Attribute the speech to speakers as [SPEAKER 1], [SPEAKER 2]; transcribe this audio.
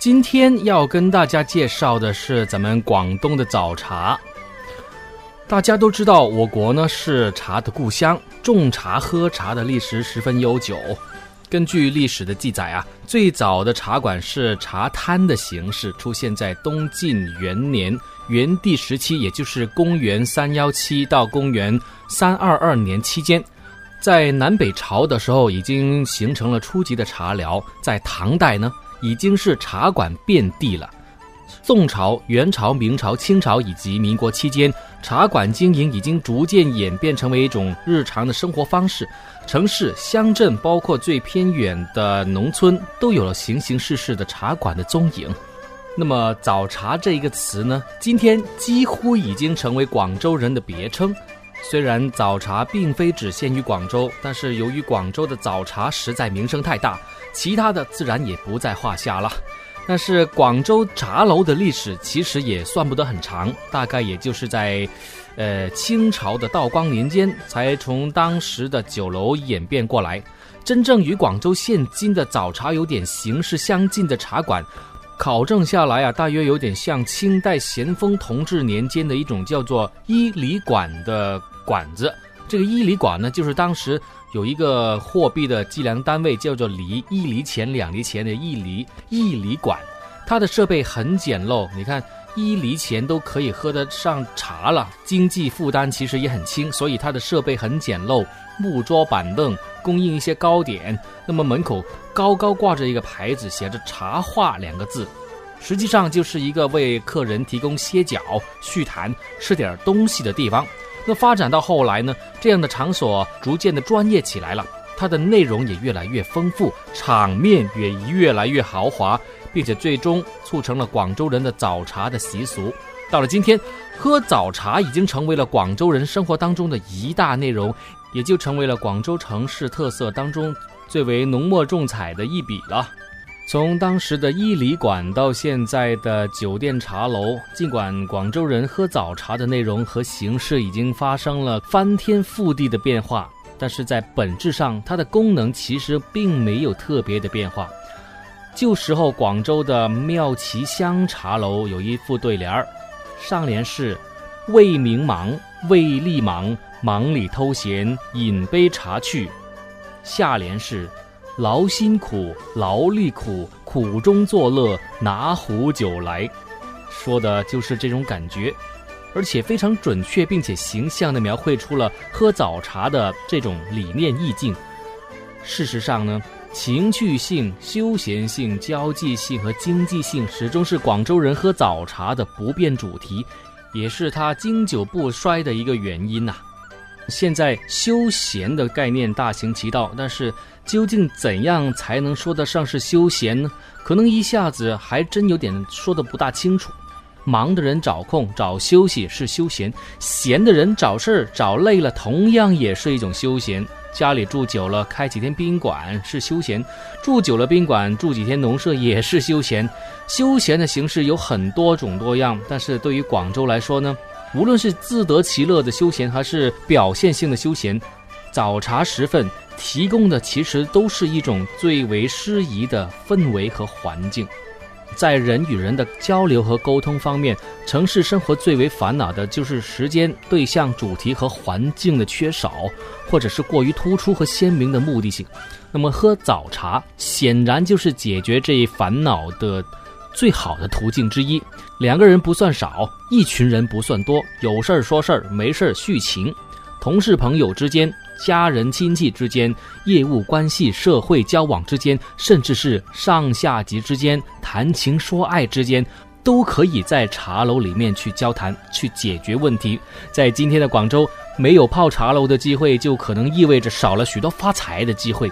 [SPEAKER 1] 今天要跟大家介绍的是咱们广东的早茶。大家都知道，我国呢是茶的故乡，种茶喝茶的历史十分悠久。根据历史的记载啊，最早的茶馆是茶摊的形式，出现在东晋元年元帝时期，也就是公元三幺七到公元三二二年期间。在南北朝的时候，已经形成了初级的茶寮。在唐代呢。已经是茶馆遍地了。宋朝、元朝、明朝、清朝以及民国期间，茶馆经营已经逐渐演变成为一种日常的生活方式。城市、乡镇，包括最偏远的农村，都有了形形色色的茶馆的踪影。那么，早茶这一个词呢，今天几乎已经成为广州人的别称。虽然早茶并非只限于广州，但是由于广州的早茶实在名声太大。其他的自然也不在话下了，但是广州茶楼的历史其实也算不得很长，大概也就是在，呃清朝的道光年间才从当时的酒楼演变过来。真正与广州现今的早茶有点形式相近的茶馆，考证下来啊，大约有点像清代咸丰同治年间的一种叫做一厘馆的馆子。这个一厘馆呢，就是当时。有一个货币的计量单位叫做厘，一厘钱、两厘钱的一厘一厘管，它的设备很简陋。你看，一厘钱都可以喝得上茶了，经济负担其实也很轻，所以它的设备很简陋，木桌板凳，供应一些糕点。那么门口高高挂着一个牌子，写着“茶话”两个字，实际上就是一个为客人提供歇脚、叙谈、吃点东西的地方。那发展到后来呢，这样的场所逐渐的专业起来了，它的内容也越来越丰富，场面也越来越豪华，并且最终促成了广州人的早茶的习俗。到了今天，喝早茶已经成为了广州人生活当中的一大内容，也就成为了广州城市特色当中最为浓墨重彩的一笔了。从当时的伊犁馆到现在的酒店茶楼，尽管广州人喝早茶的内容和形式已经发生了翻天覆地的变化，但是在本质上，它的功能其实并没有特别的变化。旧时候，广州的妙奇香茶楼有一副对联儿，上联是“为名忙，为利忙，忙里偷闲，饮杯茶去”，下联是。劳心苦，劳力苦，苦中作乐，拿壶酒来，说的就是这种感觉，而且非常准确，并且形象地描绘出了喝早茶的这种理念意境。事实上呢，情趣性、休闲性、交际性和经济性始终是广州人喝早茶的不变主题，也是它经久不衰的一个原因呐。现在休闲的概念大行其道，但是究竟怎样才能说得上是休闲呢？可能一下子还真有点说的不大清楚。忙的人找空找休息是休闲，闲的人找事儿找累了，同样也是一种休闲。家里住久了，开几天宾馆是休闲；住久了宾馆，住几天农舍也是休闲。休闲的形式有很多种多样，但是对于广州来说呢？无论是自得其乐的休闲，还是表现性的休闲，早茶时分提供的其实都是一种最为适宜的氛围和环境。在人与人的交流和沟通方面，城市生活最为烦恼的就是时间、对象、主题和环境的缺少，或者是过于突出和鲜明的目的性。那么，喝早茶显然就是解决这一烦恼的。最好的途径之一，两个人不算少，一群人不算多，有事儿说事儿，没事儿叙情，同事朋友之间、家人亲戚之间、业务关系、社会交往之间，甚至是上下级之间谈情说爱之间，都可以在茶楼里面去交谈，去解决问题。在今天的广州，没有泡茶楼的机会，就可能意味着少了许多发财的机会。